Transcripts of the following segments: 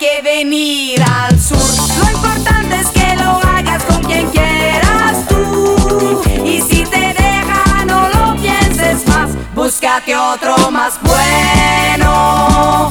que venir al sur. Lo importante es que lo hagas con quien quieras tú. Y si te deja, no lo pienses más. Búscate otro más bueno.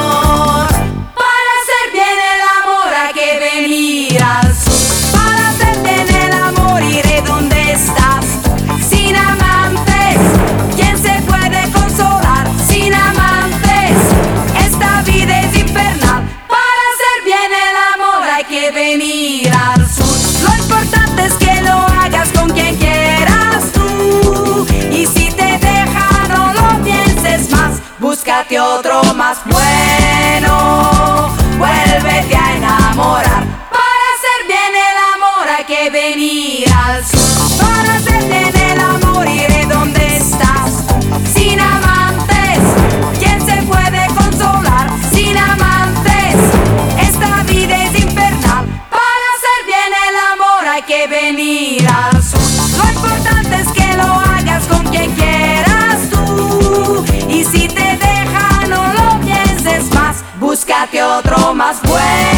Venir al sur. Lo importante es que lo hagas con quien quieras tú. Y si te deja, no lo pienses más. Búscate otro más bueno. Otro más bueno.